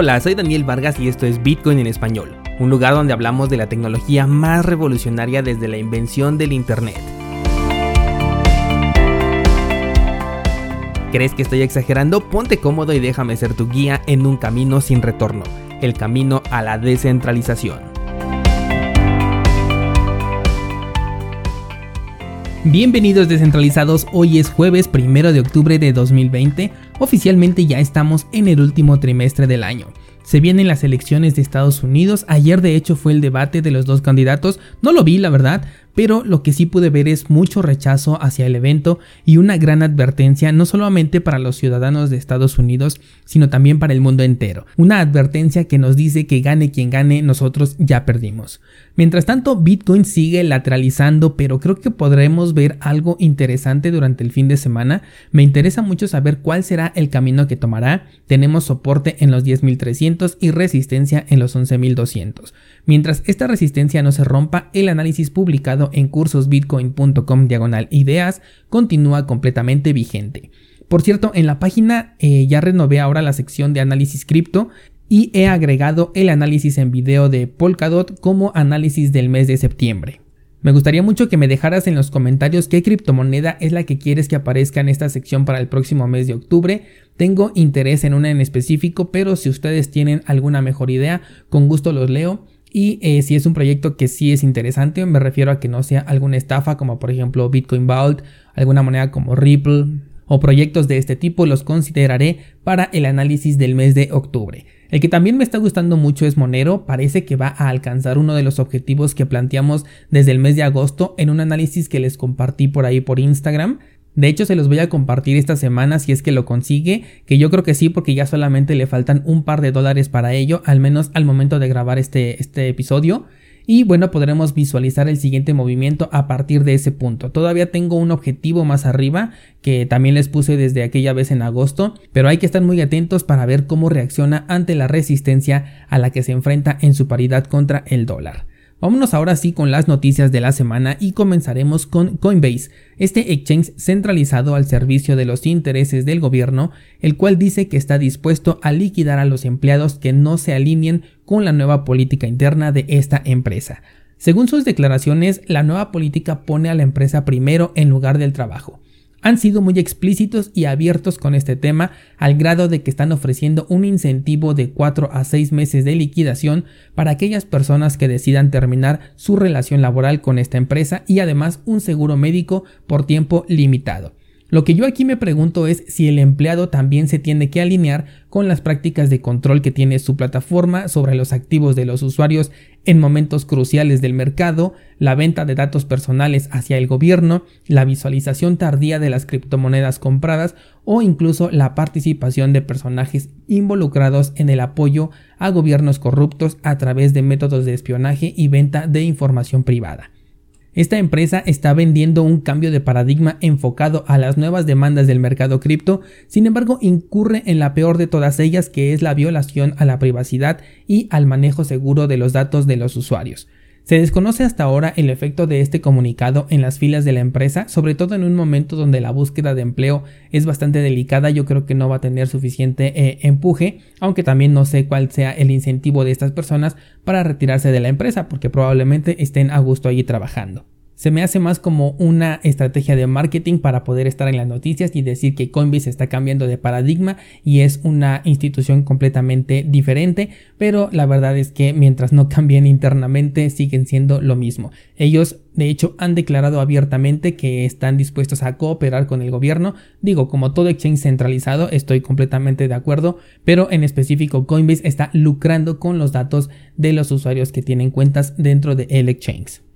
Hola, soy Daniel Vargas y esto es Bitcoin en español, un lugar donde hablamos de la tecnología más revolucionaria desde la invención del Internet. ¿Crees que estoy exagerando? Ponte cómodo y déjame ser tu guía en un camino sin retorno, el camino a la descentralización. Bienvenidos descentralizados, hoy es jueves primero de octubre de 2020, oficialmente ya estamos en el último trimestre del año. Se vienen las elecciones de Estados Unidos, ayer de hecho fue el debate de los dos candidatos, no lo vi la verdad, pero lo que sí pude ver es mucho rechazo hacia el evento y una gran advertencia no solamente para los ciudadanos de Estados Unidos, sino también para el mundo entero. Una advertencia que nos dice que gane quien gane, nosotros ya perdimos. Mientras tanto, Bitcoin sigue lateralizando, pero creo que podremos ver algo interesante durante el fin de semana. Me interesa mucho saber cuál será el camino que tomará. Tenemos soporte en los 10.300 y resistencia en los 11.200. Mientras esta resistencia no se rompa, el análisis publicado en cursosbitcoin.com diagonal ideas continúa completamente vigente. Por cierto, en la página eh, ya renové ahora la sección de análisis cripto y he agregado el análisis en video de Polkadot como análisis del mes de septiembre. Me gustaría mucho que me dejaras en los comentarios qué criptomoneda es la que quieres que aparezca en esta sección para el próximo mes de octubre. Tengo interés en una en específico, pero si ustedes tienen alguna mejor idea, con gusto los leo. Y eh, si es un proyecto que sí es interesante, me refiero a que no sea alguna estafa como por ejemplo Bitcoin Vault, alguna moneda como Ripple o proyectos de este tipo, los consideraré para el análisis del mes de octubre. El que también me está gustando mucho es Monero, parece que va a alcanzar uno de los objetivos que planteamos desde el mes de agosto en un análisis que les compartí por ahí por Instagram. De hecho, se los voy a compartir esta semana si es que lo consigue, que yo creo que sí, porque ya solamente le faltan un par de dólares para ello, al menos al momento de grabar este, este episodio. Y bueno, podremos visualizar el siguiente movimiento a partir de ese punto. Todavía tengo un objetivo más arriba que también les puse desde aquella vez en agosto, pero hay que estar muy atentos para ver cómo reacciona ante la resistencia a la que se enfrenta en su paridad contra el dólar. Vámonos ahora sí con las noticias de la semana y comenzaremos con Coinbase, este exchange centralizado al servicio de los intereses del gobierno, el cual dice que está dispuesto a liquidar a los empleados que no se alineen con la nueva política interna de esta empresa. Según sus declaraciones, la nueva política pone a la empresa primero en lugar del trabajo han sido muy explícitos y abiertos con este tema al grado de que están ofreciendo un incentivo de 4 a 6 meses de liquidación para aquellas personas que decidan terminar su relación laboral con esta empresa y además un seguro médico por tiempo limitado. Lo que yo aquí me pregunto es si el empleado también se tiene que alinear con las prácticas de control que tiene su plataforma sobre los activos de los usuarios en momentos cruciales del mercado, la venta de datos personales hacia el gobierno, la visualización tardía de las criptomonedas compradas o incluso la participación de personajes involucrados en el apoyo a gobiernos corruptos a través de métodos de espionaje y venta de información privada. Esta empresa está vendiendo un cambio de paradigma enfocado a las nuevas demandas del mercado cripto, sin embargo incurre en la peor de todas ellas que es la violación a la privacidad y al manejo seguro de los datos de los usuarios. Se desconoce hasta ahora el efecto de este comunicado en las filas de la empresa, sobre todo en un momento donde la búsqueda de empleo es bastante delicada, yo creo que no va a tener suficiente eh, empuje, aunque también no sé cuál sea el incentivo de estas personas para retirarse de la empresa, porque probablemente estén a gusto allí trabajando se me hace más como una estrategia de marketing para poder estar en las noticias y decir que Coinbase está cambiando de paradigma y es una institución completamente diferente, pero la verdad es que mientras no cambien internamente siguen siendo lo mismo. Ellos de hecho han declarado abiertamente que están dispuestos a cooperar con el gobierno. Digo, como todo exchange centralizado, estoy completamente de acuerdo, pero en específico Coinbase está lucrando con los datos de los usuarios que tienen cuentas dentro de el exchange.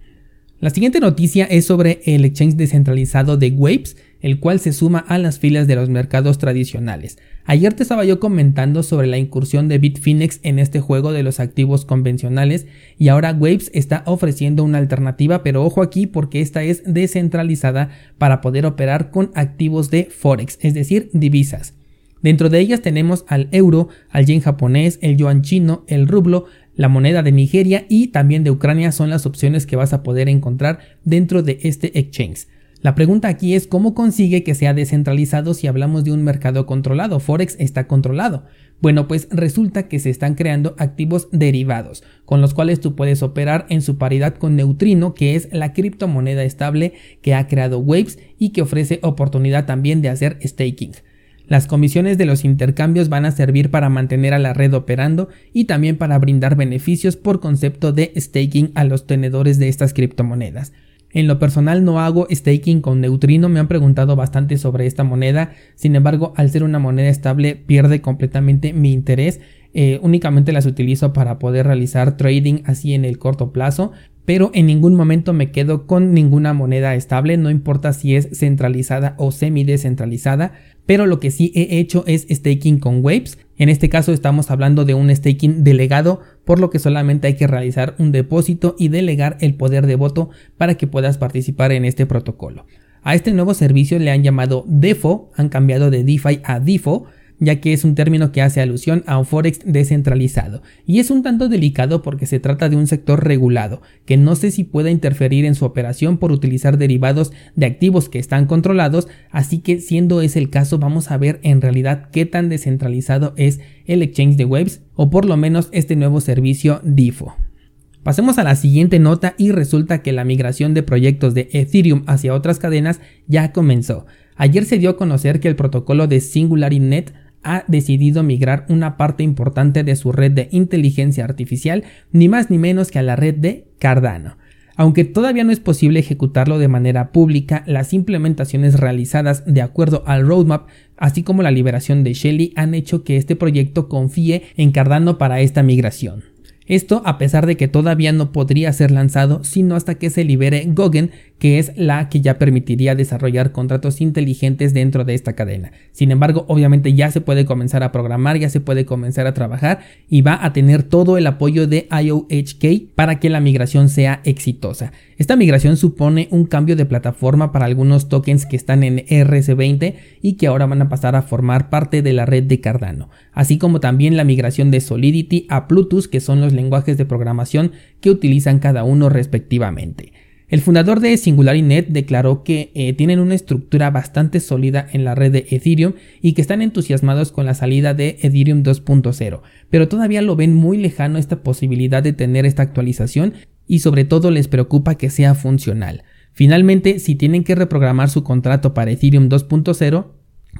La siguiente noticia es sobre el exchange descentralizado de Waves, el cual se suma a las filas de los mercados tradicionales. Ayer te estaba yo comentando sobre la incursión de Bitfinex en este juego de los activos convencionales y ahora Waves está ofreciendo una alternativa, pero ojo aquí porque esta es descentralizada para poder operar con activos de Forex, es decir, divisas. Dentro de ellas tenemos al euro, al yen japonés, el yuan chino, el rublo, la moneda de Nigeria y también de Ucrania son las opciones que vas a poder encontrar dentro de este exchange. La pregunta aquí es cómo consigue que sea descentralizado si hablamos de un mercado controlado. Forex está controlado. Bueno, pues resulta que se están creando activos derivados, con los cuales tú puedes operar en su paridad con Neutrino, que es la criptomoneda estable que ha creado Waves y que ofrece oportunidad también de hacer staking. Las comisiones de los intercambios van a servir para mantener a la red operando y también para brindar beneficios por concepto de staking a los tenedores de estas criptomonedas. En lo personal no hago staking con Neutrino, me han preguntado bastante sobre esta moneda, sin embargo al ser una moneda estable pierde completamente mi interés, eh, únicamente las utilizo para poder realizar trading así en el corto plazo, pero en ningún momento me quedo con ninguna moneda estable, no importa si es centralizada o semi descentralizada, pero lo que sí he hecho es staking con Waves. En este caso estamos hablando de un staking delegado, por lo que solamente hay que realizar un depósito y delegar el poder de voto para que puedas participar en este protocolo. A este nuevo servicio le han llamado DeFo, han cambiado de DeFi a DeFo, ya que es un término que hace alusión a un forex descentralizado, y es un tanto delicado porque se trata de un sector regulado, que no sé si pueda interferir en su operación por utilizar derivados de activos que están controlados, así que siendo ese el caso vamos a ver en realidad qué tan descentralizado es el exchange de Waves, o por lo menos este nuevo servicio DIFO. Pasemos a la siguiente nota y resulta que la migración de proyectos de Ethereum hacia otras cadenas ya comenzó. Ayer se dio a conocer que el protocolo de SingularityNet ha decidido migrar una parte importante de su red de inteligencia artificial, ni más ni menos que a la red de Cardano. Aunque todavía no es posible ejecutarlo de manera pública, las implementaciones realizadas de acuerdo al roadmap, así como la liberación de Shelly, han hecho que este proyecto confíe en Cardano para esta migración. Esto a pesar de que todavía no podría ser lanzado sino hasta que se libere Gogen, que es la que ya permitiría desarrollar contratos inteligentes dentro de esta cadena. Sin embargo, obviamente ya se puede comenzar a programar, ya se puede comenzar a trabajar y va a tener todo el apoyo de IOHK para que la migración sea exitosa. Esta migración supone un cambio de plataforma para algunos tokens que están en RS20 y que ahora van a pasar a formar parte de la red de Cardano, así como también la migración de Solidity a Plutus, que son los lenguajes de programación que utilizan cada uno respectivamente. El fundador de SingularityNet declaró que eh, tienen una estructura bastante sólida en la red de Ethereum y que están entusiasmados con la salida de Ethereum 2.0, pero todavía lo ven muy lejano esta posibilidad de tener esta actualización y sobre todo les preocupa que sea funcional. Finalmente, si tienen que reprogramar su contrato para Ethereum 2.0,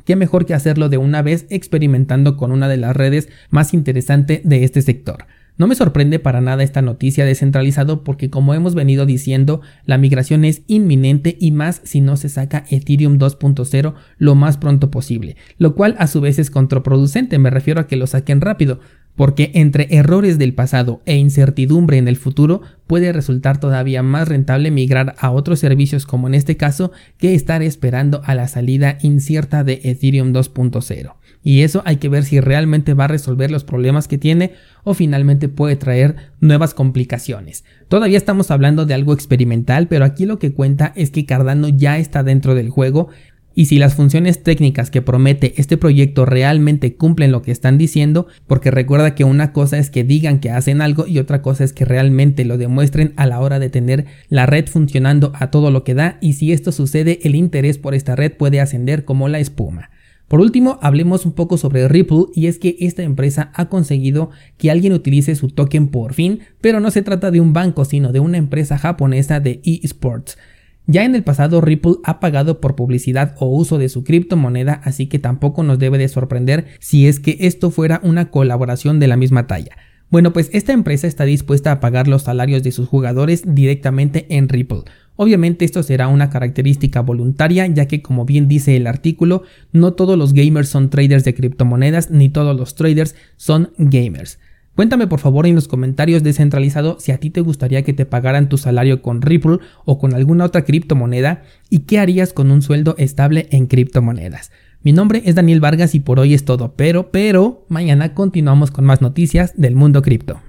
qué mejor que hacerlo de una vez experimentando con una de las redes más interesantes de este sector. No me sorprende para nada esta noticia descentralizado porque como hemos venido diciendo, la migración es inminente y más si no se saca Ethereum 2.0 lo más pronto posible, lo cual a su vez es contraproducente, me refiero a que lo saquen rápido, porque entre errores del pasado e incertidumbre en el futuro puede resultar todavía más rentable migrar a otros servicios como en este caso que estar esperando a la salida incierta de Ethereum 2.0. Y eso hay que ver si realmente va a resolver los problemas que tiene o finalmente puede traer nuevas complicaciones. Todavía estamos hablando de algo experimental, pero aquí lo que cuenta es que Cardano ya está dentro del juego, y si las funciones técnicas que promete este proyecto realmente cumplen lo que están diciendo, porque recuerda que una cosa es que digan que hacen algo y otra cosa es que realmente lo demuestren a la hora de tener la red funcionando a todo lo que da y si esto sucede el interés por esta red puede ascender como la espuma. Por último, hablemos un poco sobre Ripple y es que esta empresa ha conseguido que alguien utilice su token por fin, pero no se trata de un banco, sino de una empresa japonesa de eSports. Ya en el pasado Ripple ha pagado por publicidad o uso de su criptomoneda, así que tampoco nos debe de sorprender si es que esto fuera una colaboración de la misma talla. Bueno, pues esta empresa está dispuesta a pagar los salarios de sus jugadores directamente en Ripple. Obviamente esto será una característica voluntaria, ya que como bien dice el artículo, no todos los gamers son traders de criptomonedas, ni todos los traders son gamers. Cuéntame por favor en los comentarios descentralizado si a ti te gustaría que te pagaran tu salario con Ripple o con alguna otra criptomoneda y qué harías con un sueldo estable en criptomonedas. Mi nombre es Daniel Vargas y por hoy es todo, pero, pero, mañana continuamos con más noticias del mundo cripto.